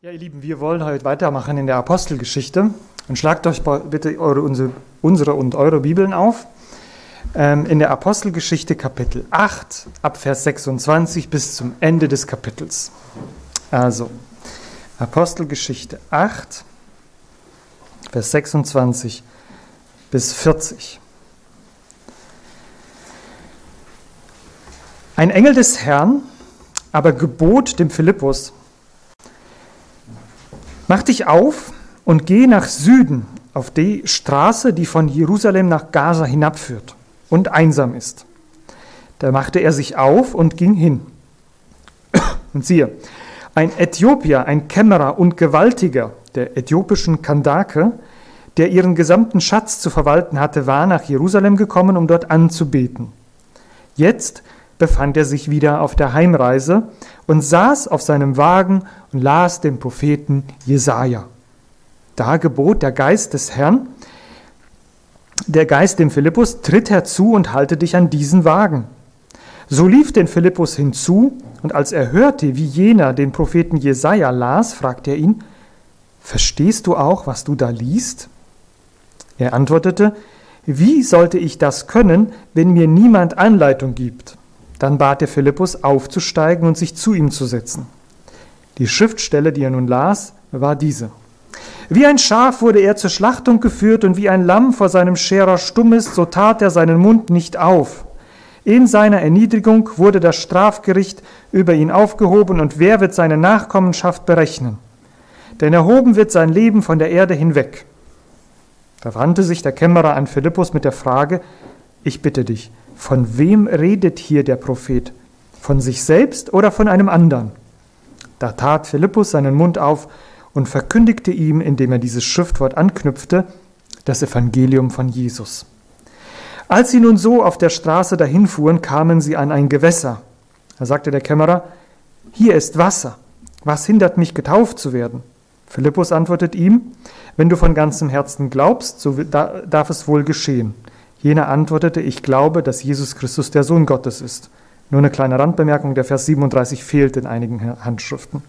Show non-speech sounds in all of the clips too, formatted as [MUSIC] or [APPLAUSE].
Ja, ihr Lieben, wir wollen heute weitermachen in der Apostelgeschichte. Und schlagt euch bitte eure, unsere, unsere und eure Bibeln auf. Ähm, in der Apostelgeschichte Kapitel 8, ab Vers 26 bis zum Ende des Kapitels. Also, Apostelgeschichte 8, Vers 26 bis 40. Ein Engel des Herrn aber gebot dem Philippus, Mach dich auf und geh nach Süden auf die Straße, die von Jerusalem nach Gaza hinabführt und einsam ist. Da machte er sich auf und ging hin. [COUGHS] Und siehe, ein Äthiopier, ein Kämmerer und Gewaltiger der äthiopischen Kandake, der ihren gesamten Schatz zu verwalten hatte, war nach Jerusalem gekommen, um dort anzubeten. Jetzt befand er sich wieder auf der Heimreise und saß auf seinem Wagen und las den Propheten Jesaja. Da gebot der Geist des Herrn, der Geist dem Philippus, tritt herzu und halte dich an diesen Wagen. So lief den Philippus hinzu, und als er hörte, wie jener den Propheten Jesaja las, fragte er ihn: Verstehst du auch, was du da liest? Er antwortete: Wie sollte ich das können, wenn mir niemand Anleitung gibt? Dann bat er Philippus aufzusteigen und sich zu ihm zu setzen. Die Schriftstelle, die er nun las, war diese. Wie ein Schaf wurde er zur Schlachtung geführt und wie ein Lamm vor seinem Scherer stumm ist, so tat er seinen Mund nicht auf. In seiner Erniedrigung wurde das Strafgericht über ihn aufgehoben und wer wird seine Nachkommenschaft berechnen? Denn erhoben wird sein Leben von der Erde hinweg. Da wandte sich der Kämmerer an Philippus mit der Frage, ich bitte dich, von wem redet hier der Prophet? Von sich selbst oder von einem anderen? Da tat Philippus seinen Mund auf und verkündigte ihm, indem er dieses Schriftwort anknüpfte, das Evangelium von Jesus. Als sie nun so auf der Straße dahinfuhren, kamen sie an ein Gewässer. Da sagte der Kämmerer, hier ist Wasser. Was hindert mich, getauft zu werden? Philippus antwortet ihm, wenn du von ganzem Herzen glaubst, so darf es wohl geschehen. Jener antwortete, ich glaube, dass Jesus Christus der Sohn Gottes ist. Nur eine kleine Randbemerkung, der Vers 37 fehlt in einigen Handschriften.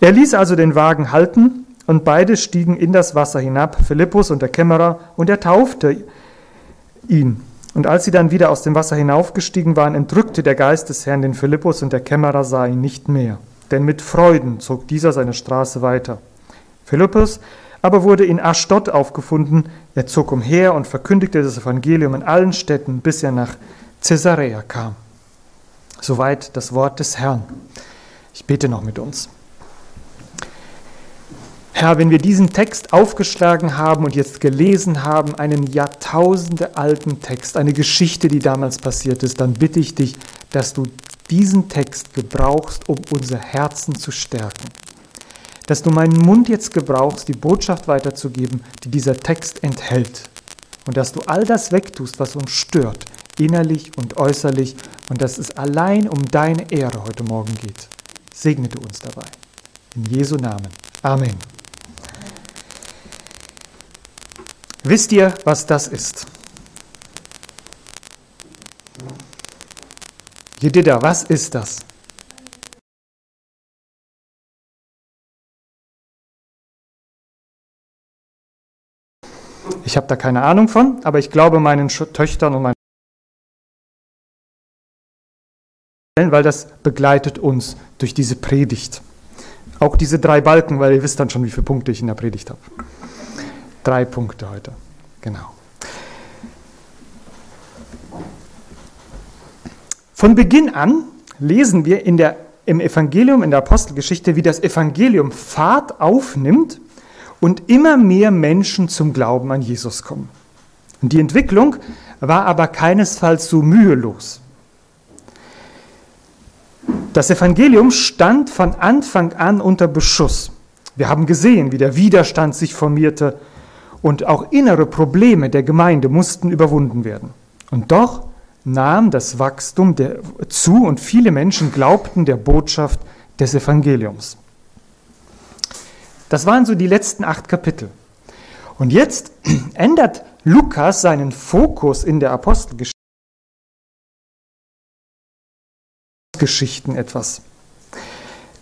Er ließ also den Wagen halten und beide stiegen in das Wasser hinab, Philippus und der Kämmerer, und er taufte ihn. Und als sie dann wieder aus dem Wasser hinaufgestiegen waren, entrückte der Geist des Herrn den Philippus und der Kämmerer sah ihn nicht mehr. Denn mit Freuden zog dieser seine Straße weiter. Philippus aber wurde in Aschdod aufgefunden. Er zog umher und verkündigte das Evangelium in allen Städten, bis er nach Caesarea kam. Soweit das Wort des Herrn. Ich bete noch mit uns. Herr, wenn wir diesen Text aufgeschlagen haben und jetzt gelesen haben, einen Jahrtausende alten Text, eine Geschichte, die damals passiert ist, dann bitte ich dich, dass du diesen Text gebrauchst, um unser Herzen zu stärken dass du meinen Mund jetzt gebrauchst, die Botschaft weiterzugeben, die dieser Text enthält. Und dass du all das wegtust, was uns stört, innerlich und äußerlich, und dass es allein um deine Ehre heute Morgen geht. Segne du uns dabei. In Jesu Namen. Amen. Wisst ihr, was das ist? Jedida, was ist das? Ich habe da keine Ahnung von, aber ich glaube meinen Töchtern und meinen weil das begleitet uns durch diese Predigt. Auch diese drei Balken, weil ihr wisst dann schon, wie viele Punkte ich in der Predigt habe. Drei Punkte heute. Genau. Von Beginn an lesen wir in der, im Evangelium, in der Apostelgeschichte, wie das Evangelium Fahrt aufnimmt und immer mehr Menschen zum Glauben an Jesus kommen. Und die Entwicklung war aber keinesfalls so mühelos. Das Evangelium stand von Anfang an unter Beschuss. Wir haben gesehen, wie der Widerstand sich formierte und auch innere Probleme der Gemeinde mussten überwunden werden. Und doch nahm das Wachstum der, zu und viele Menschen glaubten der Botschaft des Evangeliums. Das waren so die letzten acht Kapitel. Und jetzt [CLEARS THROAT] ändert Lukas seinen Fokus in der Apostelgeschichte etwas.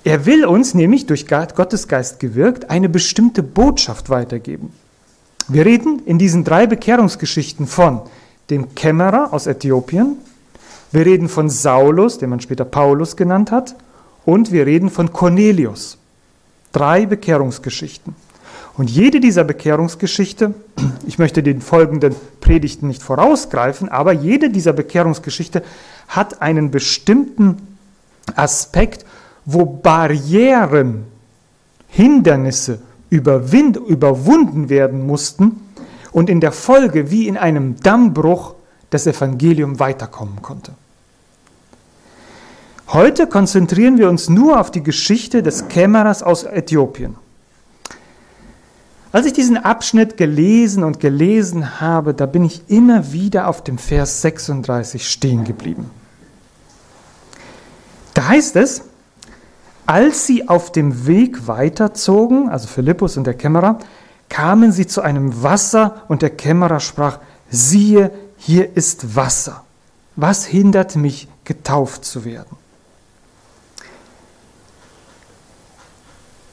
Er will uns nämlich durch Gottes Geist gewirkt eine bestimmte Botschaft weitergeben. Wir reden in diesen drei Bekehrungsgeschichten von dem Kämmerer aus Äthiopien, wir reden von Saulus, den man später Paulus genannt hat, und wir reden von Cornelius. Drei Bekehrungsgeschichten. Und jede dieser Bekehrungsgeschichte, [CLEARS THROAT] ich möchte den folgenden Predigten nicht vorausgreifen, aber jede dieser Bekehrungsgeschichte hat einen bestimmten Aspekt, wo Barrieren, Hindernisse überwind, überwunden werden mussten und in der Folge wie in einem Dammbruch das Evangelium weiterkommen konnte. Heute konzentrieren wir uns nur auf die Geschichte des Kämmerers aus Äthiopien. Als ich diesen Abschnitt gelesen und gelesen habe, da bin ich immer wieder auf dem Vers 36 stehen geblieben. Da heißt es, als sie auf dem Weg weiterzogen, also Philippus und der Kämmerer, kamen sie zu einem Wasser und der Kämmerer sprach, siehe, hier ist Wasser. Was hindert mich, getauft zu werden?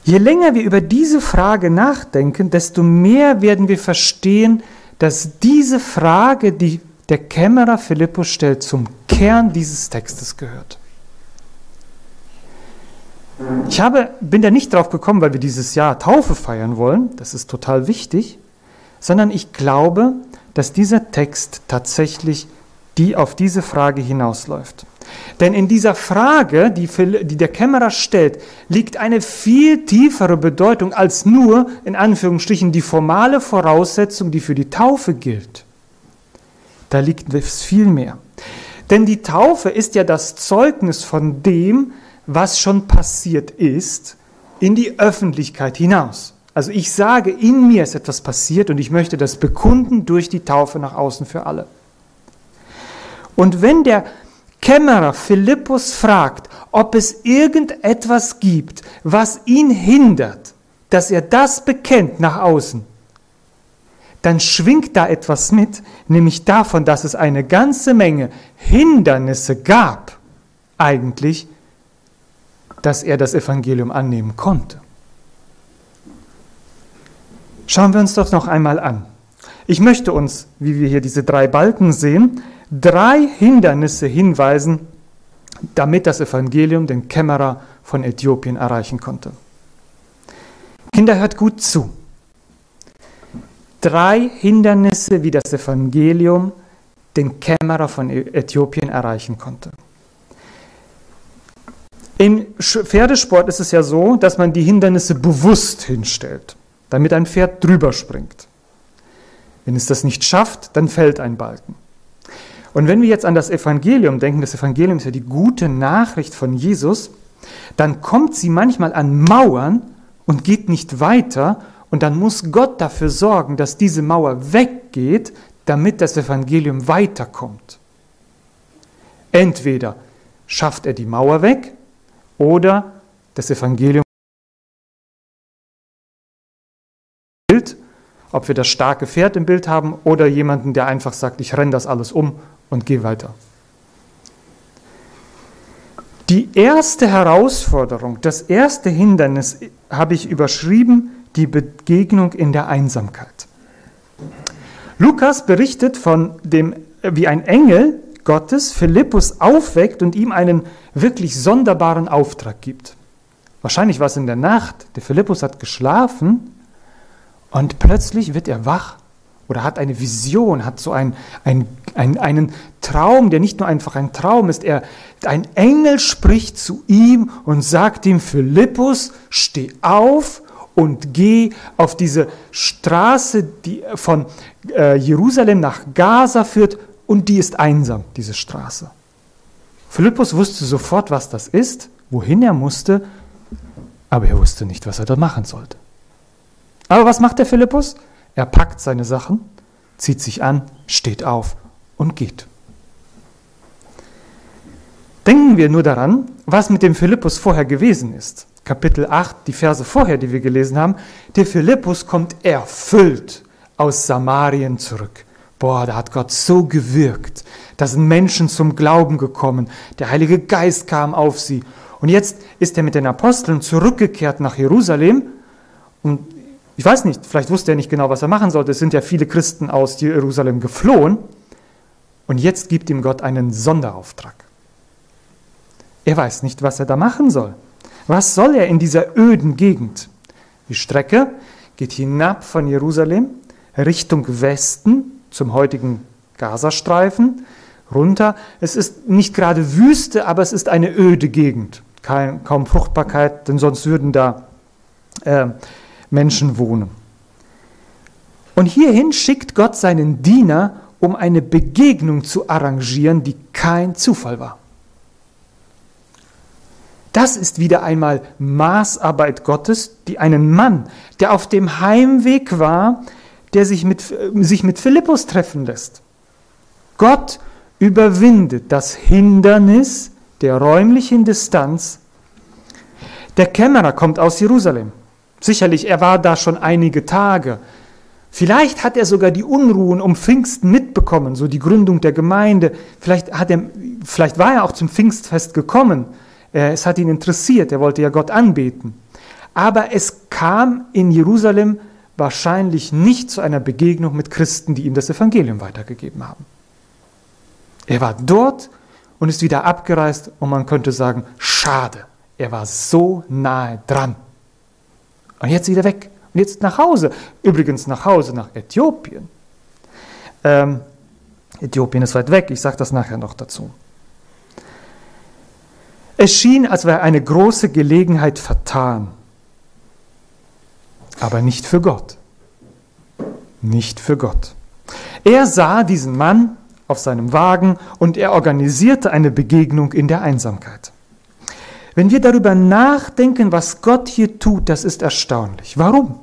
Je länger wir über diese Frage nachdenken, desto mehr werden wir verstehen, dass diese Frage, die der Kämmerer Philippus stellt, zum Kern dieses Textes gehört. Ich habe, bin da nicht drauf gekommen, weil wir dieses Jahr Taufe feiern wollen, das ist total wichtig, sondern ich glaube, dass dieser Text tatsächlich die auf diese Frage hinausläuft. Denn in dieser Frage, die, die der Kämmerer stellt, liegt eine viel tiefere Bedeutung als nur, in Anführungsstrichen, die formale Voraussetzung, die für die Taufe gilt. Da liegt es viel mehr. Denn die Taufe ist ja das Zeugnis von dem, was schon passiert ist, in die Öffentlichkeit hinaus. Also ich sage, in mir ist etwas passiert und ich möchte das bekunden durch die Taufe nach außen für alle. Und wenn der Kämmerer Philippus fragt, ob es irgendetwas gibt, was ihn hindert, dass er das bekennt nach außen, dann schwingt da etwas mit, nämlich davon, dass es eine ganze Menge Hindernisse gab, eigentlich, dass er das Evangelium annehmen konnte. Schauen wir uns das noch einmal an. Ich möchte uns, wie wir hier diese drei Balken sehen, drei Hindernisse hinweisen, damit das Evangelium den Kämmerer von Äthiopien erreichen konnte. Kinder, hört gut zu. Drei Hindernisse, wie das Evangelium den Kämmerer von Äthiopien erreichen konnte. Im Pferdesport ist es ja so, dass man die Hindernisse bewusst hinstellt, damit ein Pferd drüber springt. Wenn es das nicht schafft, dann fällt ein Balken. Und wenn wir jetzt an das Evangelium denken, das Evangelium ist ja die gute Nachricht von Jesus, dann kommt sie manchmal an Mauern und geht nicht weiter und dann muss Gott dafür sorgen, dass diese Mauer weggeht, damit das Evangelium weiterkommt. Entweder schafft er die Mauer weg oder das Evangelium Bild, ob wir das starke Pferd im Bild haben oder jemanden, der einfach sagt, ich renne das alles um und gehe weiter. Die erste Herausforderung, das erste Hindernis habe ich überschrieben, die Begegnung in der Einsamkeit. Lukas berichtet von dem, wie ein Engel Gottes Philippus aufweckt und ihm einen wirklich sonderbaren Auftrag gibt. Wahrscheinlich war es in der Nacht, der Philippus hat geschlafen und plötzlich wird er wach oder hat eine Vision, hat so ein, ein, ein, einen Traum, der nicht nur einfach ein Traum ist. Er, ein Engel spricht zu ihm und sagt ihm, Philippus, steh auf und geh auf diese Straße, die von äh, Jerusalem nach Gaza führt und die ist einsam, diese Straße. Philippus wusste sofort, was das ist, wohin er musste, aber er wusste nicht, was er da machen sollte. Aber was macht der Philippus? Er packt seine Sachen, zieht sich an, steht auf und geht. Denken wir nur daran, was mit dem Philippus vorher gewesen ist. Kapitel 8, die Verse vorher, die wir gelesen haben. Der Philippus kommt erfüllt aus Samarien zurück. Boah, da hat Gott so gewirkt. Da sind Menschen zum Glauben gekommen. Der Heilige Geist kam auf sie. Und jetzt ist er mit den Aposteln zurückgekehrt nach Jerusalem. Und ich weiß nicht, vielleicht wusste er nicht genau, was er machen sollte. Es sind ja viele Christen aus Jerusalem geflohen. Und jetzt gibt ihm Gott einen Sonderauftrag. Er weiß nicht, was er da machen soll. Was soll er in dieser öden Gegend? Die Strecke geht hinab von Jerusalem Richtung Westen zum heutigen Gazastreifen runter. Es ist nicht gerade Wüste, aber es ist eine öde Gegend. Kein, kaum Fruchtbarkeit, denn sonst würden da äh, Menschen wohnen. Und hierhin schickt Gott seinen Diener, um eine Begegnung zu arrangieren, die kein Zufall war. Das ist wieder einmal Maßarbeit Gottes, die einen Mann, der auf dem Heimweg war, der sich mit, sich mit Philippus treffen lässt. Gott überwindet das Hindernis der räumlichen Distanz. Der Kämmerer kommt aus Jerusalem. Sicherlich, er war da schon einige Tage. Vielleicht hat er sogar die Unruhen um Pfingsten mitbekommen, so die Gründung der Gemeinde. Vielleicht, hat er, vielleicht war er auch zum Pfingstfest gekommen. Äh, es hat ihn interessiert, er wollte ja Gott anbeten. Aber es kam in Jerusalem wahrscheinlich nicht zu einer Begegnung mit Christen, die ihm das Evangelium weitergegeben haben. Er war dort und ist wieder abgereist und man könnte sagen, schade, er war so nahe dran. Und jetzt wieder weg. Und jetzt nach Hause. Übrigens nach Hause, nach Äthiopien. Ähm, Äthiopien ist weit weg, ich sage das nachher noch dazu. Es schien, als wäre eine große Gelegenheit vertan. Aber nicht für Gott. Nicht für Gott. Er sah diesen Mann auf seinem Wagen und er organisierte eine Begegnung in der Einsamkeit. Wenn wir darüber nachdenken, was Gott hier tut, das ist erstaunlich. Warum?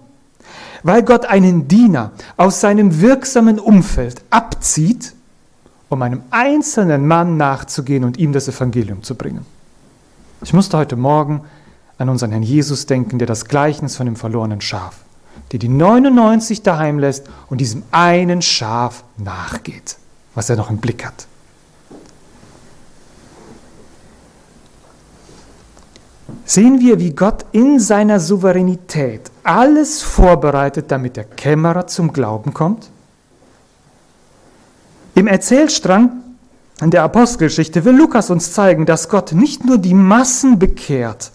Weil Gott einen Diener aus seinem wirksamen Umfeld abzieht, um einem einzelnen Mann nachzugehen und ihm das Evangelium zu bringen. Ich musste heute Morgen an unseren Herrn Jesus denken, der das Gleichnis von dem verlorenen Schaf, der die 99 daheim lässt und diesem einen Schaf nachgeht, was er noch im Blick hat. Sehen wir, wie Gott in seiner Souveränität alles vorbereitet, damit der Kämmerer zum Glauben kommt? Im Erzählstrang in der Apostelgeschichte will Lukas uns zeigen, dass Gott nicht nur die Massen bekehrt,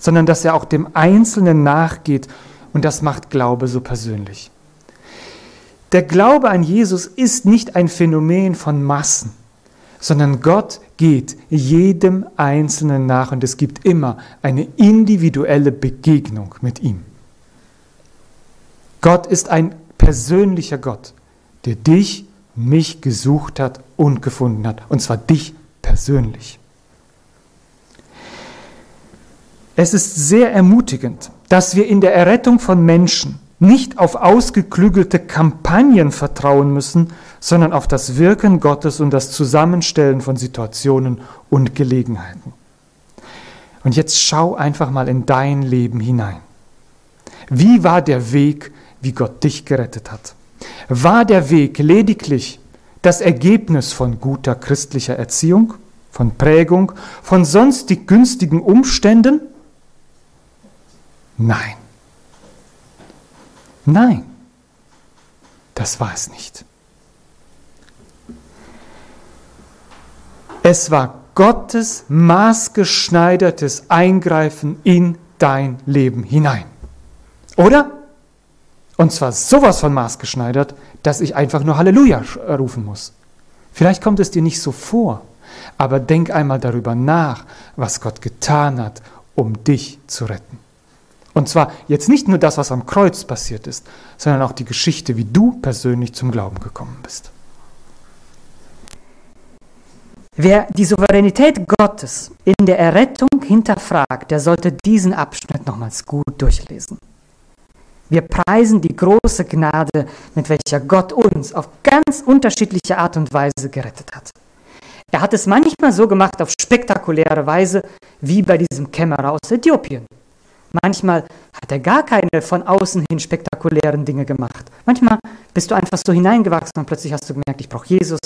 sondern dass er auch dem Einzelnen nachgeht und das macht Glaube so persönlich. Der Glaube an Jesus ist nicht ein Phänomen von Massen, sondern Gott geht jedem Einzelnen nach und es gibt immer eine individuelle Begegnung mit ihm. Gott ist ein persönlicher Gott, der dich mich gesucht hat und gefunden hat. Und zwar dich persönlich. Es ist sehr ermutigend, dass wir in der Errettung von Menschen nicht auf ausgeklügelte Kampagnen vertrauen müssen, sondern auf das Wirken Gottes und das Zusammenstellen von Situationen und Gelegenheiten. Und jetzt schau einfach mal in dein Leben hinein. Wie war der Weg, wie Gott dich gerettet hat? War der Weg lediglich das Ergebnis von guter christlicher Erziehung, von Prägung, von sonstig günstigen Umständen? Nein. Nein, das war es nicht. Es war Gottes maßgeschneidertes Eingreifen in dein Leben hinein. Oder? Und zwar sowas von maßgeschneidert, dass ich einfach nur Halleluja äh, rufen muss. Vielleicht kommt es dir nicht so vor, aber denk einmal darüber nach, was Gott getan hat, um dich zu retten. Und zwar jetzt nicht nur das, was am Kreuz passiert ist, sondern auch die Geschichte, wie du persönlich zum Glauben gekommen bist. Wer die Souveränität Gottes in der Errettung hinterfragt, der sollte diesen Abschnitt nochmals gut durchlesen. Wir preisen die große Gnade, mit welcher Gott uns auf ganz unterschiedliche Art und Weise gerettet hat. Er hat es manchmal so gemacht auf spektakuläre Weise, wie bei diesem Kämmerer aus Äthiopien. Manchmal hat er gar keine von außen hin spektakulären Dinge gemacht. Manchmal bist du einfach so hineingewachsen und plötzlich hast du gemerkt, ich brauche Jesus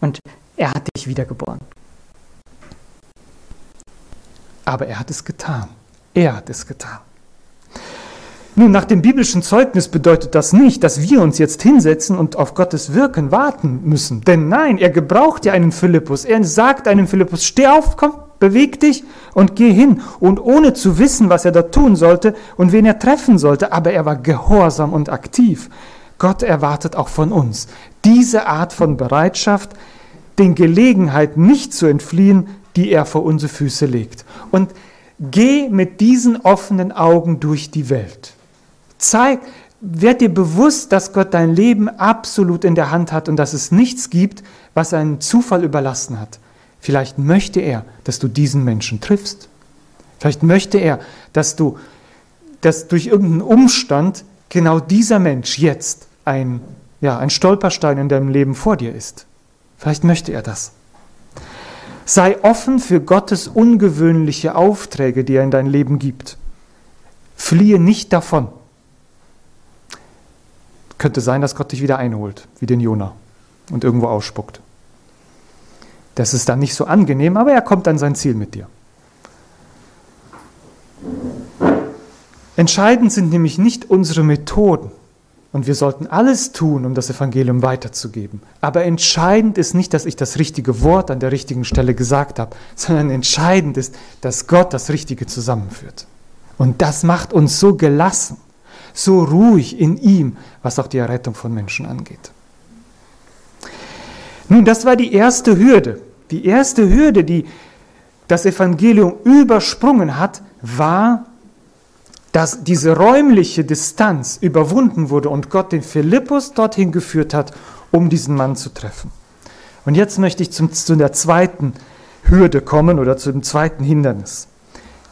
und er hat dich wiedergeboren. Aber er hat es getan. Er hat es getan. Nun, nach dem biblischen Zeugnis bedeutet das nicht, dass wir uns jetzt hinsetzen und auf Gottes Wirken warten müssen. Denn nein, er gebraucht ja einen Philippus. Er sagt einem Philippus, steh auf, komm, beweg dich und geh hin. Und ohne zu wissen, was er da tun sollte und wen er treffen sollte, aber er war gehorsam und aktiv. Gott erwartet auch von uns diese Art von Bereitschaft, den Gelegenheiten nicht zu entfliehen, die er vor unsere Füße legt. Und geh mit diesen offenen Augen durch die Welt. Zeig, werd dir bewusst, dass Gott dein Leben absolut in der Hand hat und dass es nichts gibt, was einen Zufall überlassen hat. Vielleicht möchte er, dass du diesen Menschen triffst. Vielleicht möchte er, dass du, dass durch irgendeinen Umstand genau dieser Mensch jetzt ein, ja, ein Stolperstein in deinem Leben vor dir ist. Vielleicht möchte er das. Sei offen für Gottes ungewöhnliche Aufträge, die er in dein Leben gibt. Fliehe nicht davon. Könnte sein, dass Gott dich wieder einholt, wie den Jona, und irgendwo ausspuckt. Das ist dann nicht so angenehm, aber er kommt an sein Ziel mit dir. Entscheidend sind nämlich nicht unsere Methoden, und wir sollten alles tun, um das Evangelium weiterzugeben. Aber entscheidend ist nicht, dass ich das richtige Wort an der richtigen Stelle gesagt habe, sondern entscheidend ist, dass Gott das Richtige zusammenführt. Und das macht uns so gelassen, so ruhig in ihm, was auch die Errettung von Menschen angeht. Nun, das war die erste Hürde. Die erste Hürde, die das Evangelium übersprungen hat, war dass diese räumliche Distanz überwunden wurde und Gott den Philippus dorthin geführt hat, um diesen Mann zu treffen. Und jetzt möchte ich zum, zu der zweiten Hürde kommen oder zu dem zweiten Hindernis,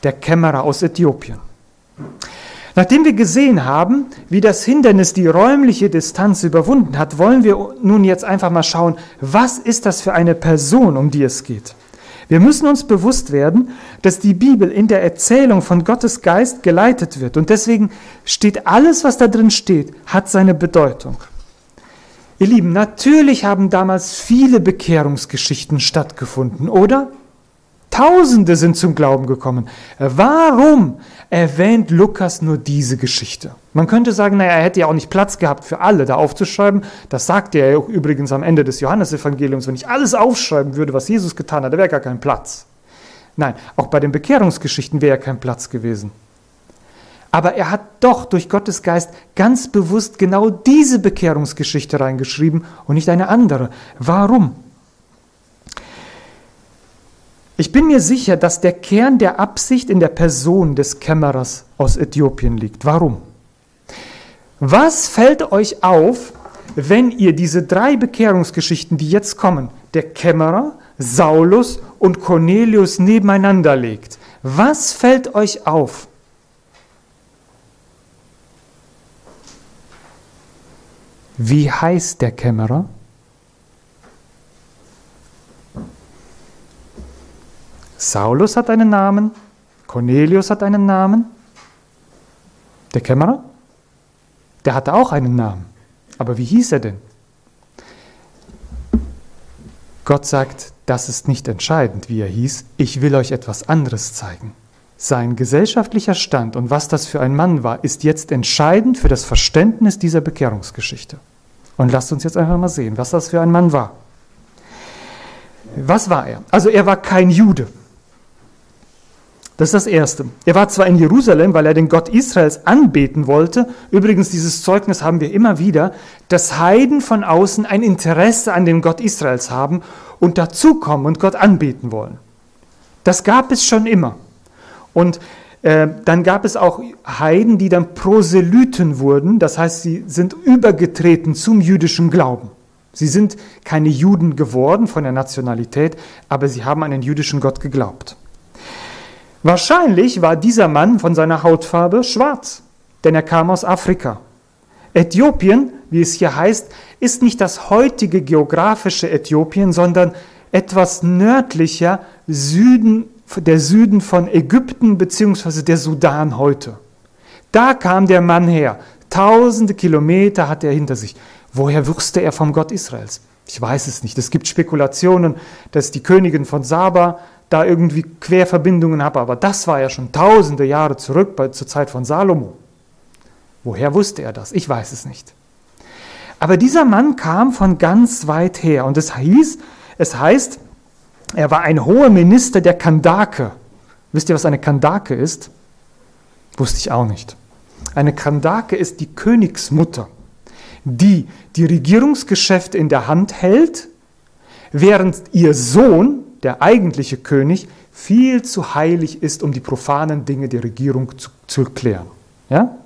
der Kämmerer aus Äthiopien. Nachdem wir gesehen haben, wie das Hindernis die räumliche Distanz überwunden hat, wollen wir nun jetzt einfach mal schauen, was ist das für eine Person, um die es geht. Wir müssen uns bewusst werden, dass die Bibel in der Erzählung von Gottes Geist geleitet wird. Und deswegen steht alles, was da drin steht, hat seine Bedeutung. Ihr Lieben, natürlich haben damals viele Bekehrungsgeschichten stattgefunden, oder? Tausende sind zum Glauben gekommen. Warum erwähnt Lukas nur diese Geschichte? Man könnte sagen, naja, er hätte ja auch nicht Platz gehabt für alle da aufzuschreiben. Das sagt er ja übrigens am Ende des Johannesevangeliums. Wenn ich alles aufschreiben würde, was Jesus getan hat, da wäre gar kein Platz. Nein, auch bei den Bekehrungsgeschichten wäre ja kein Platz gewesen. Aber er hat doch durch Gottes Geist ganz bewusst genau diese Bekehrungsgeschichte reingeschrieben und nicht eine andere. Warum? Ich bin mir sicher, dass der Kern der Absicht in der Person des Kämmerers aus Äthiopien liegt. Warum? Was fällt euch auf, wenn ihr diese drei Bekehrungsgeschichten, die jetzt kommen, der Kämmerer, Saulus und Cornelius nebeneinander legt? Was fällt euch auf? Wie heißt der Kämmerer? Saulus hat einen Namen, Cornelius hat einen Namen, der Kämmerer, der hatte auch einen Namen. Aber wie hieß er denn? Gott sagt, das ist nicht entscheidend, wie er hieß, ich will euch etwas anderes zeigen. Sein gesellschaftlicher Stand und was das für ein Mann war, ist jetzt entscheidend für das Verständnis dieser Bekehrungsgeschichte. Und lasst uns jetzt einfach mal sehen, was das für ein Mann war. Was war er? Also er war kein Jude. Das ist das Erste. Er war zwar in Jerusalem, weil er den Gott Israels anbeten wollte. Übrigens, dieses Zeugnis haben wir immer wieder, dass Heiden von außen ein Interesse an dem Gott Israels haben und dazukommen und Gott anbeten wollen. Das gab es schon immer. Und äh, dann gab es auch Heiden, die dann Proselyten wurden. Das heißt, sie sind übergetreten zum jüdischen Glauben. Sie sind keine Juden geworden von der Nationalität, aber sie haben an den jüdischen Gott geglaubt. Wahrscheinlich war dieser Mann von seiner Hautfarbe schwarz, denn er kam aus Afrika. Äthiopien, wie es hier heißt, ist nicht das heutige geografische Äthiopien, sondern etwas nördlicher Süden, der Süden von Ägypten bzw. der Sudan heute. Da kam der Mann her. Tausende Kilometer hat er hinter sich. Woher wusste er vom Gott Israels? Ich weiß es nicht. Es gibt Spekulationen, dass die Königin von Saba da irgendwie Querverbindungen hat, aber das war ja schon tausende Jahre zurück bei, zur Zeit von Salomo. Woher wusste er das? Ich weiß es nicht. Aber dieser Mann kam von ganz weit her und es hieß, es heißt, er war ein hoher Minister der Kandake. Wisst ihr, was eine Kandake ist? Wusste ich auch nicht. Eine Kandake ist die Königsmutter, die die Regierungsgeschäfte in der Hand hält, während ihr Sohn, der eigentliche König, viel zu heilig ist, um die profanen Dinge der Regierung zu, zu klären. Ja?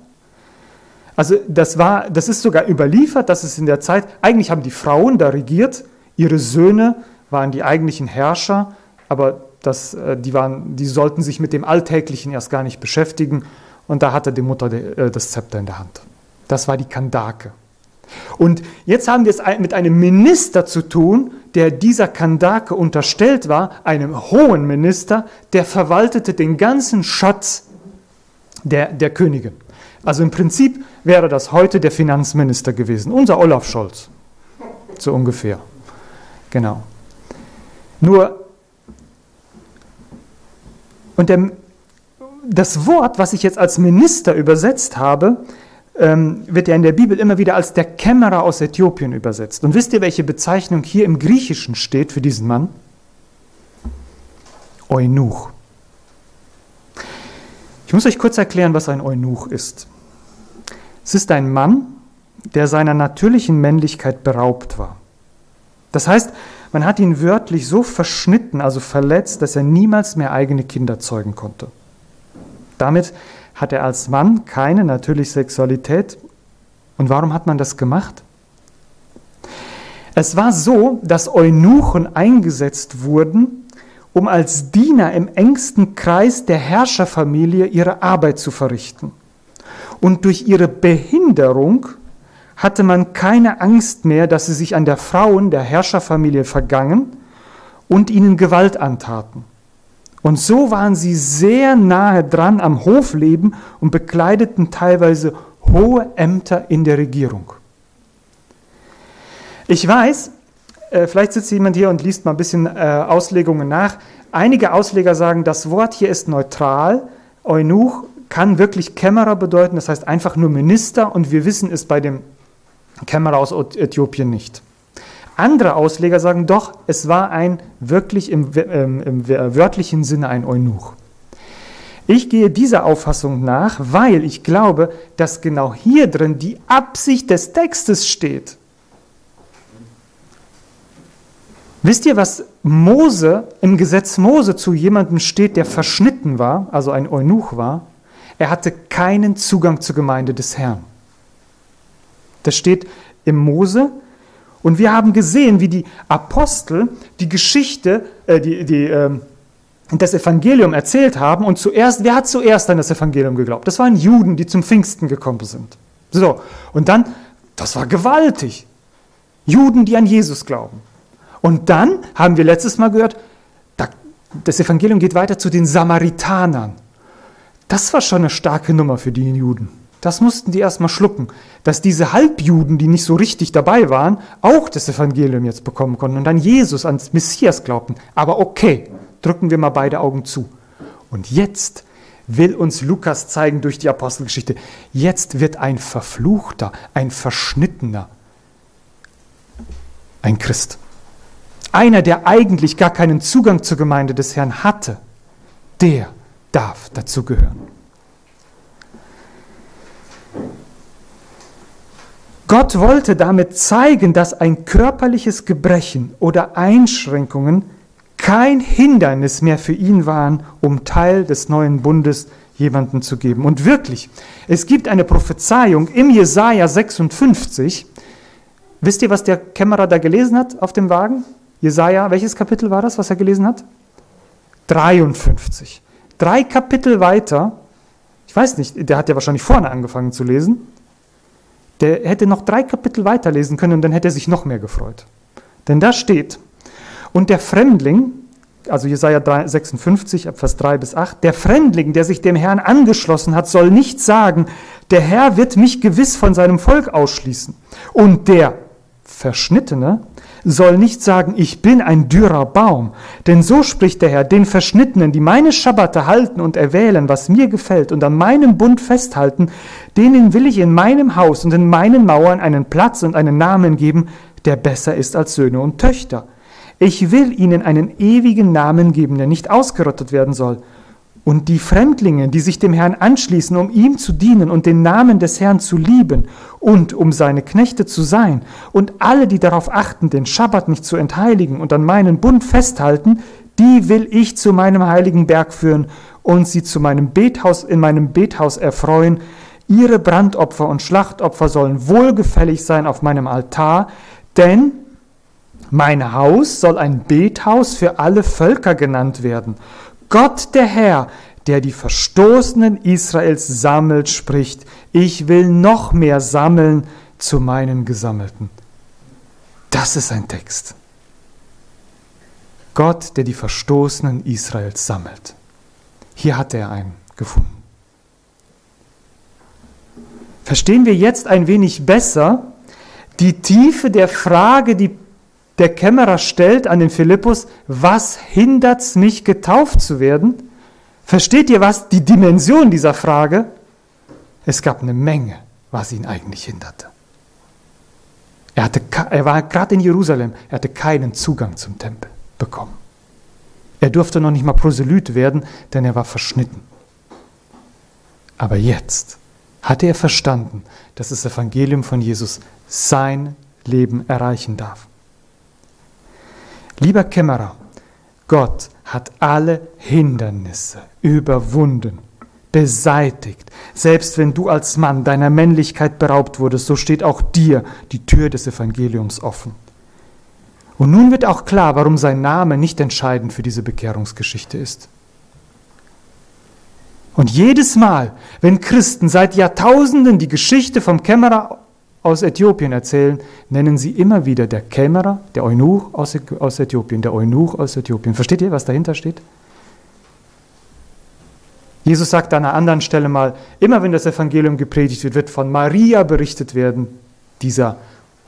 Also das, war, das ist sogar überliefert, dass es in der Zeit, eigentlich haben die Frauen da regiert, ihre Söhne waren die eigentlichen Herrscher, aber das, äh, die, waren, die sollten sich mit dem Alltäglichen erst gar nicht beschäftigen und da hatte die Mutter äh, das Zepter in der Hand. Das war die Kandake. Und jetzt haben wir es mit einem Minister zu tun, der dieser Kandake unterstellt war, einem hohen Minister, der verwaltete den ganzen Schatz der, der Könige. Also im Prinzip wäre das heute der Finanzminister gewesen, unser Olaf Scholz, so ungefähr. Genau. Nur, und der, das Wort, was ich jetzt als Minister übersetzt habe, ähm, wird ja in der Bibel immer wieder als der Kämmerer aus Äthiopien übersetzt. Und wisst ihr, welche Bezeichnung hier im Griechischen steht für diesen Mann? Eunuch. Ich muss euch kurz erklären, was ein Eunuch ist. Es ist ein Mann, der seiner natürlichen Männlichkeit beraubt war. Das heißt, man hat ihn wörtlich so verschnitten, also verletzt, dass er niemals mehr eigene Kinder zeugen konnte. Damit hat er als Mann keine natürliche Sexualität. Und warum hat man das gemacht? Es war so, dass Eunuchen eingesetzt wurden, um als Diener im engsten Kreis der Herrscherfamilie ihre Arbeit zu verrichten. Und durch ihre Behinderung hatte man keine Angst mehr, dass sie sich an der Frauen der Herrscherfamilie vergangen und ihnen Gewalt antaten. Und so waren sie sehr nahe dran am Hofleben und bekleideten teilweise hohe Ämter in der Regierung. Ich weiß, äh, vielleicht sitzt jemand hier und liest mal ein bisschen äh, Auslegungen nach. Einige Ausleger sagen, das Wort hier ist neutral. Eunuch kann wirklich Kämmerer bedeuten, das heißt einfach nur Minister und wir wissen es bei dem Kämmerer aus Äthiopien nicht. Andere Ausleger sagen doch, es war ein wirklich im, ähm, im wörtlichen Sinne ein Eunuch. Ich gehe dieser Auffassung nach, weil ich glaube, dass genau hier drin die Absicht des Textes steht. Wisst ihr, was Mose im Gesetz Mose zu jemandem steht, der verschnitten war, also ein Eunuch war? Er hatte keinen Zugang zur Gemeinde des Herrn. Das steht im Mose und wir haben gesehen, wie die Apostel die Geschichte, äh, die, die, äh, das Evangelium erzählt haben. Und zuerst, wer hat zuerst an das Evangelium geglaubt? Das waren Juden, die zum Pfingsten gekommen sind. So, und dann, das war gewaltig. Juden, die an Jesus glauben. Und dann haben wir letztes Mal gehört, das Evangelium geht weiter zu den Samaritanern. Das war schon eine starke Nummer für die Juden. Das mussten die erstmal schlucken, dass diese Halbjuden, die nicht so richtig dabei waren, auch das Evangelium jetzt bekommen konnten und an Jesus, ans Messias glaubten. Aber okay, drücken wir mal beide Augen zu. Und jetzt will uns Lukas zeigen durch die Apostelgeschichte, jetzt wird ein Verfluchter, ein Verschnittener, ein Christ. Einer, der eigentlich gar keinen Zugang zur Gemeinde des Herrn hatte, der darf dazugehören. Gott wollte damit zeigen, dass ein körperliches Gebrechen oder Einschränkungen kein Hindernis mehr für ihn waren, um Teil des neuen Bundes jemanden zu geben. Und wirklich, es gibt eine Prophezeiung im Jesaja 56. Wisst ihr, was der Kämmerer da gelesen hat auf dem Wagen? Jesaja, welches Kapitel war das, was er gelesen hat? 53. Drei Kapitel weiter, ich weiß nicht, der hat ja wahrscheinlich vorne angefangen zu lesen, der hätte noch drei Kapitel weiterlesen können und dann hätte er sich noch mehr gefreut. Denn da steht, und der Fremdling, also Jesaja 56, Vers 3 bis 8, der Fremdling, der sich dem Herrn angeschlossen hat, soll nicht sagen, der Herr wird mich gewiss von seinem Volk ausschließen. Und der Verschnittene soll nicht sagen, ich bin ein dürrer Baum. Denn so spricht der Herr, den Verschnittenen, die meine Schabbate halten und erwählen, was mir gefällt und an meinem Bund festhalten, denen will ich in meinem Haus und in meinen Mauern einen Platz und einen Namen geben, der besser ist als Söhne und Töchter. Ich will ihnen einen ewigen Namen geben, der nicht ausgerottet werden soll. Und die Fremdlinge, die sich dem Herrn anschließen, um ihm zu dienen und den Namen des Herrn zu lieben und um seine Knechte zu sein, und alle, die darauf achten, den Schabbat nicht zu entheiligen und an meinen Bund festhalten, die will ich zu meinem heiligen Berg führen und sie zu meinem Bethaus in meinem Bethaus erfreuen. Ihre Brandopfer und Schlachtopfer sollen wohlgefällig sein auf meinem Altar, denn mein Haus soll ein Bethaus für alle Völker genannt werden. Gott der Herr, der die Verstoßenen Israels sammelt, spricht, ich will noch mehr sammeln zu meinen Gesammelten. Das ist ein Text. Gott, der die Verstoßenen Israels sammelt. Hier hat er einen gefunden. Verstehen wir jetzt ein wenig besser die Tiefe der Frage, die der Kämmerer stellt an den Philippus, was hindert's mich getauft zu werden? Versteht ihr was? Die Dimension dieser Frage? Es gab eine Menge, was ihn eigentlich hinderte. Er, hatte, er war gerade in Jerusalem, er hatte keinen Zugang zum Tempel bekommen. Er durfte noch nicht mal Proselyt werden, denn er war verschnitten. Aber jetzt hatte er verstanden, dass das Evangelium von Jesus sein Leben erreichen darf. Lieber Kämmerer, Gott hat alle Hindernisse überwunden, beseitigt. Selbst wenn du als Mann deiner Männlichkeit beraubt wurdest, so steht auch dir die Tür des Evangeliums offen. Und nun wird auch klar, warum sein Name nicht entscheidend für diese Bekehrungsgeschichte ist. Und jedes Mal, wenn Christen seit Jahrtausenden die Geschichte vom Kämmerer aus Äthiopien erzählen, nennen sie immer wieder der Kämmerer, der Eunuch aus, Äthiopien, der Eunuch aus Äthiopien. Versteht ihr, was dahinter steht? Jesus sagt an einer anderen Stelle mal, immer wenn das Evangelium gepredigt wird, wird von Maria berichtet werden, dieser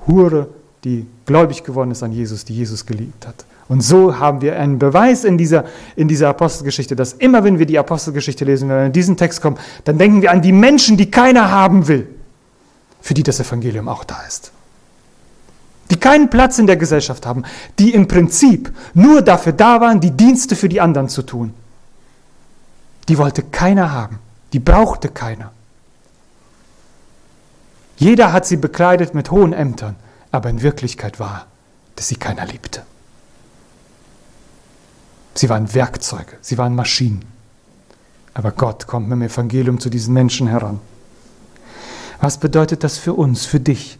Hure, die gläubig geworden ist an Jesus, die Jesus geliebt hat. Und so haben wir einen Beweis in dieser, in dieser Apostelgeschichte, dass immer wenn wir die Apostelgeschichte lesen, wenn wir in diesen Text kommen, dann denken wir an die Menschen, die keiner haben will für die das Evangelium auch da ist. Die keinen Platz in der Gesellschaft haben, die im Prinzip nur dafür da waren, die Dienste für die anderen zu tun. Die wollte keiner haben, die brauchte keiner. Jeder hat sie bekleidet mit hohen Ämtern, aber in Wirklichkeit war, dass sie keiner liebte. Sie waren Werkzeuge, sie waren Maschinen. Aber Gott kommt mit dem Evangelium zu diesen Menschen heran. Was bedeutet das für uns, für dich?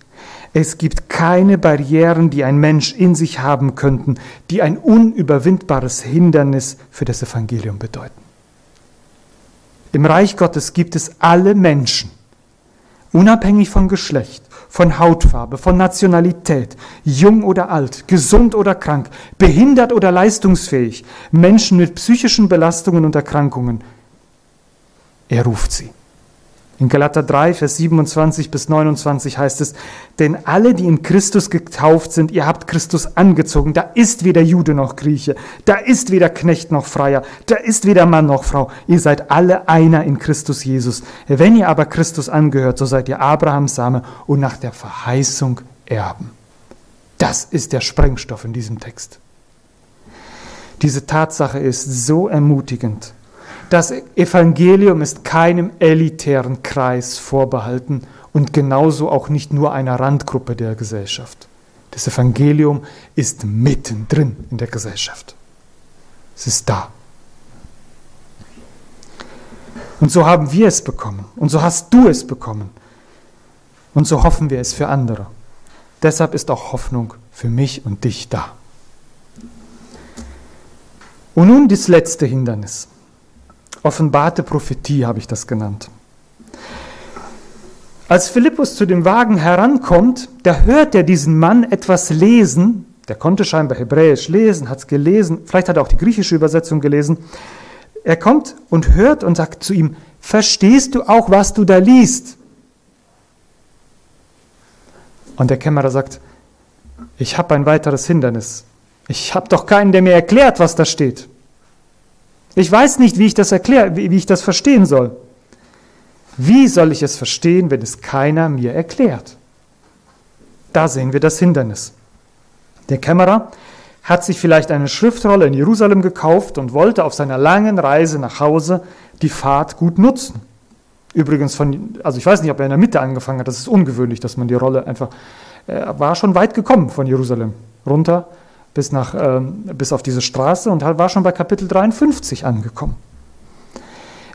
Es gibt keine Barrieren, die ein Mensch in sich haben könnten, die ein unüberwindbares Hindernis für das Evangelium bedeuten. Im Reich Gottes gibt es alle Menschen, unabhängig von Geschlecht, von Hautfarbe, von Nationalität, jung oder alt, gesund oder krank, behindert oder leistungsfähig, Menschen mit psychischen Belastungen und Erkrankungen. Er ruft sie. In Galater 3, Vers 27 bis 29 heißt es, denn alle, die in Christus getauft sind, ihr habt Christus angezogen. Da ist weder Jude noch Grieche, da ist weder Knecht noch Freier, da ist weder Mann noch Frau. Ihr seid alle einer in Christus Jesus. Wenn ihr aber Christus angehört, so seid ihr Abrahams Same und nach der Verheißung Erben. Das ist der Sprengstoff in diesem Text. Diese Tatsache ist so ermutigend. Das Evangelium ist keinem elitären Kreis vorbehalten und genauso auch nicht nur einer Randgruppe der Gesellschaft. Das Evangelium ist mittendrin in der Gesellschaft. Es ist da. Und so haben wir es bekommen. Und so hast du es bekommen. Und so hoffen wir es für andere. Deshalb ist auch Hoffnung für mich und dich da. Und nun das letzte Hindernis. Offenbarte Prophetie habe ich das genannt. Als Philippus zu dem Wagen herankommt, da hört er diesen Mann etwas lesen. Der konnte scheinbar Hebräisch lesen, hat es gelesen, vielleicht hat er auch die griechische Übersetzung gelesen. Er kommt und hört und sagt zu ihm, verstehst du auch, was du da liest? Und der Kämmerer sagt, ich habe ein weiteres Hindernis. Ich habe doch keinen, der mir erklärt, was da steht. Ich weiß nicht, wie ich das erkläre, wie, ich das verstehen soll. Wie soll ich es verstehen, wenn es keiner mir erklärt? Da sehen wir das Hindernis. Der Kämmerer hat sich vielleicht eine Schriftrolle in Jerusalem gekauft und wollte auf seiner langen Reise nach Hause die Fahrt gut nutzen. Übrigens von, also ich weiß nicht, ob er in der Mitte angefangen hat, das ist ungewöhnlich, dass man die Rolle einfach, er war schon weit gekommen von Jerusalem runter bis, nach, ähm, bis auf diese Straße und war schon bei Kapitel 53 angekommen.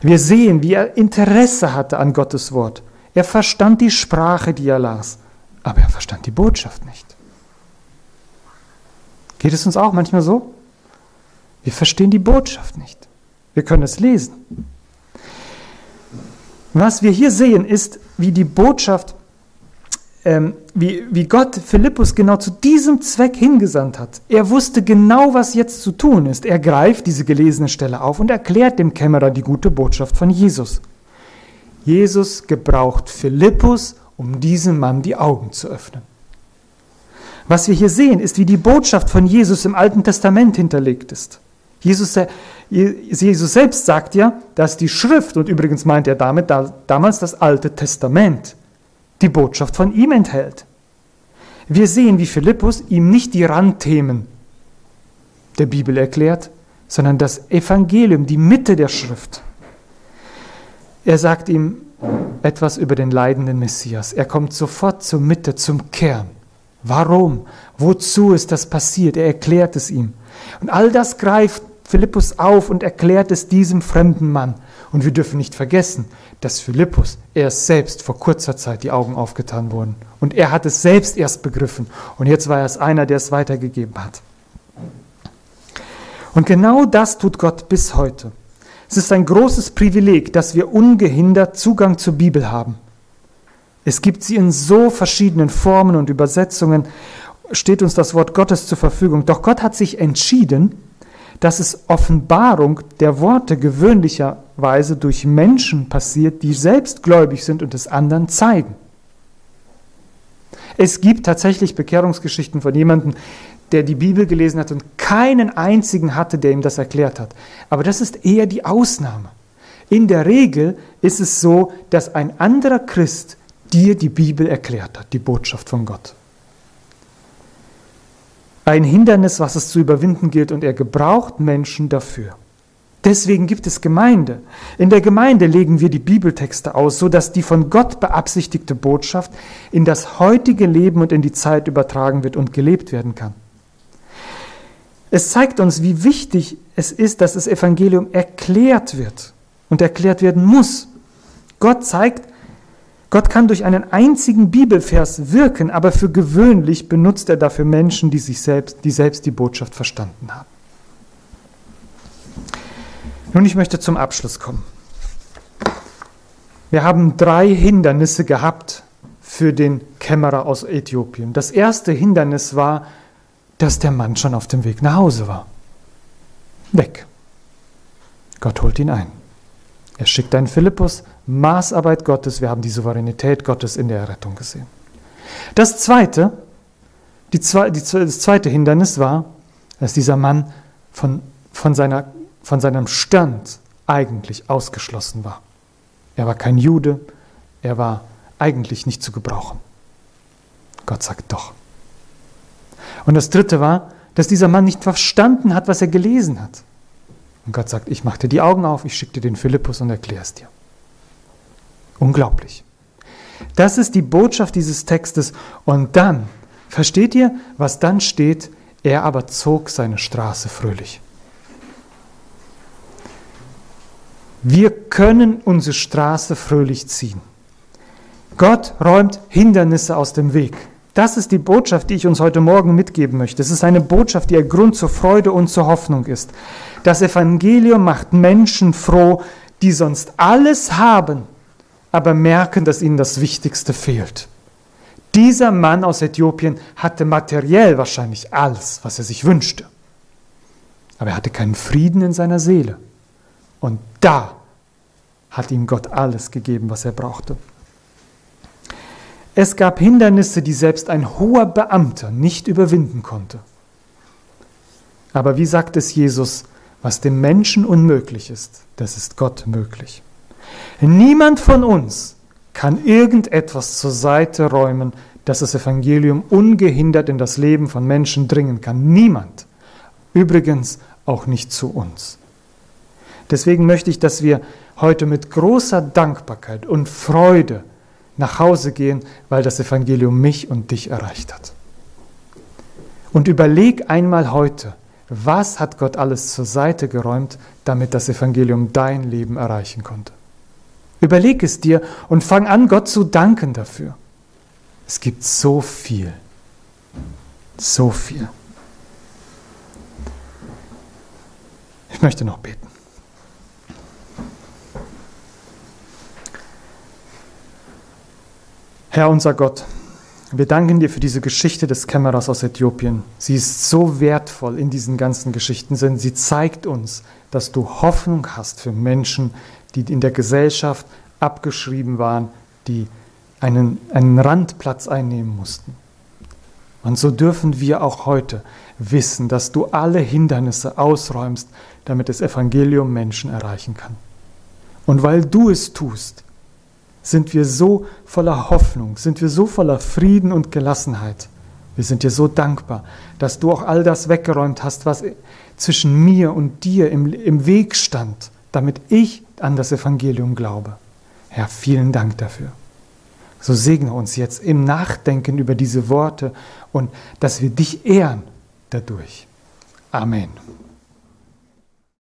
Wir sehen, wie er Interesse hatte an Gottes Wort. Er verstand die Sprache, die er las, aber er verstand die Botschaft nicht. Geht es uns auch manchmal so? Wir verstehen die Botschaft nicht. Wir können es lesen. Was wir hier sehen, ist, wie die Botschaft ähm, wie, wie Gott Philippus genau zu diesem Zweck hingesandt hat. Er wusste genau, was jetzt zu tun ist. Er greift diese gelesene Stelle auf und erklärt dem Kämmerer die gute Botschaft von Jesus. Jesus gebraucht Philippus, um diesem Mann die Augen zu öffnen. Was wir hier sehen, ist, wie die Botschaft von Jesus im Alten Testament hinterlegt ist. Jesus, Jesus selbst sagt ja, dass die Schrift, und übrigens meint er damit damals das Alte Testament, die Botschaft von ihm enthält. Wir sehen, wie Philippus ihm nicht die Randthemen der Bibel erklärt, sondern das Evangelium, die Mitte der Schrift. Er sagt ihm etwas über den leidenden Messias. Er kommt sofort zur Mitte, zum Kern. Warum? Wozu ist das passiert? Er erklärt es ihm. Und all das greift Philippus auf und erklärt es diesem fremden Mann. Und wir dürfen nicht vergessen, dass Philippus erst selbst vor kurzer Zeit die Augen aufgetan wurden. Und er hat es selbst erst begriffen. Und jetzt war er es einer, der es weitergegeben hat. Und genau das tut Gott bis heute. Es ist ein großes Privileg, dass wir ungehindert Zugang zur Bibel haben. Es gibt sie in so verschiedenen Formen und Übersetzungen, steht uns das Wort Gottes zur Verfügung. Doch Gott hat sich entschieden, dass es Offenbarung der Worte gewöhnlicherweise durch Menschen passiert, die selbst gläubig sind und es anderen zeigen. Es gibt tatsächlich Bekehrungsgeschichten von jemandem, der die Bibel gelesen hat und keinen einzigen hatte, der ihm das erklärt hat. Aber das ist eher die Ausnahme. In der Regel ist es so, dass ein anderer Christ dir die Bibel erklärt hat, die Botschaft von Gott ein Hindernis, was es zu überwinden gilt, und er gebraucht Menschen dafür. Deswegen gibt es Gemeinde. In der Gemeinde legen wir die Bibeltexte aus, sodass die von Gott beabsichtigte Botschaft in das heutige Leben und in die Zeit übertragen wird und gelebt werden kann. Es zeigt uns, wie wichtig es ist, dass das Evangelium erklärt wird und erklärt werden muss. Gott zeigt, Gott kann durch einen einzigen Bibelvers wirken, aber für gewöhnlich benutzt er dafür Menschen, die, sich selbst, die selbst die Botschaft verstanden haben. Nun, ich möchte zum Abschluss kommen. Wir haben drei Hindernisse gehabt für den Kämmerer aus Äthiopien. Das erste Hindernis war, dass der Mann schon auf dem Weg nach Hause war. Weg. Gott holt ihn ein. Er schickt einen Philippus, Maßarbeit Gottes, wir haben die Souveränität Gottes in der Errettung gesehen. Das zweite, die, das zweite Hindernis war, dass dieser Mann von, von, seiner, von seinem Stand eigentlich ausgeschlossen war. Er war kein Jude, er war eigentlich nicht zu gebrauchen. Gott sagt doch. Und das dritte war, dass dieser Mann nicht verstanden hat, was er gelesen hat. Und Gott sagt, ich mache dir die Augen auf, ich schicke dir den Philippus und erkläre es dir. Unglaublich. Das ist die Botschaft dieses Textes. Und dann, versteht ihr, was dann steht? Er aber zog seine Straße fröhlich. Wir können unsere Straße fröhlich ziehen. Gott räumt Hindernisse aus dem Weg. Das ist die Botschaft, die ich uns heute Morgen mitgeben möchte. Es ist eine Botschaft, die ein Grund zur Freude und zur Hoffnung ist. Das Evangelium macht Menschen froh, die sonst alles haben, aber merken, dass ihnen das Wichtigste fehlt. Dieser Mann aus Äthiopien hatte materiell wahrscheinlich alles, was er sich wünschte. Aber er hatte keinen Frieden in seiner Seele. Und da hat ihm Gott alles gegeben, was er brauchte. Es gab Hindernisse, die selbst ein hoher Beamter nicht überwinden konnte. Aber wie sagt es Jesus, was dem Menschen unmöglich ist, das ist Gott möglich. Niemand von uns kann irgendetwas zur Seite räumen, dass das Evangelium ungehindert in das Leben von Menschen dringen kann. Niemand. Übrigens auch nicht zu uns. Deswegen möchte ich, dass wir heute mit großer Dankbarkeit und Freude nach Hause gehen, weil das Evangelium mich und dich erreicht hat. Und überleg einmal heute, was hat Gott alles zur Seite geräumt, damit das Evangelium dein Leben erreichen konnte? Überleg es dir und fang an, Gott zu danken dafür. Es gibt so viel, so viel. Ich möchte noch beten. Herr unser Gott, wir danken dir für diese Geschichte des Kämmerers aus Äthiopien. Sie ist so wertvoll in diesen ganzen Geschichten, denn sie zeigt uns, dass du Hoffnung hast für Menschen, die in der Gesellschaft abgeschrieben waren, die einen, einen Randplatz einnehmen mussten. Und so dürfen wir auch heute wissen, dass du alle Hindernisse ausräumst, damit das Evangelium Menschen erreichen kann. Und weil du es tust, sind wir so voller Hoffnung, sind wir so voller Frieden und Gelassenheit. Wir sind dir so dankbar, dass du auch all das weggeräumt hast, was zwischen mir und dir im, im Weg stand, damit ich an das Evangelium glaube. Herr, vielen Dank dafür. So segne uns jetzt im Nachdenken über diese Worte und dass wir dich ehren dadurch. Amen.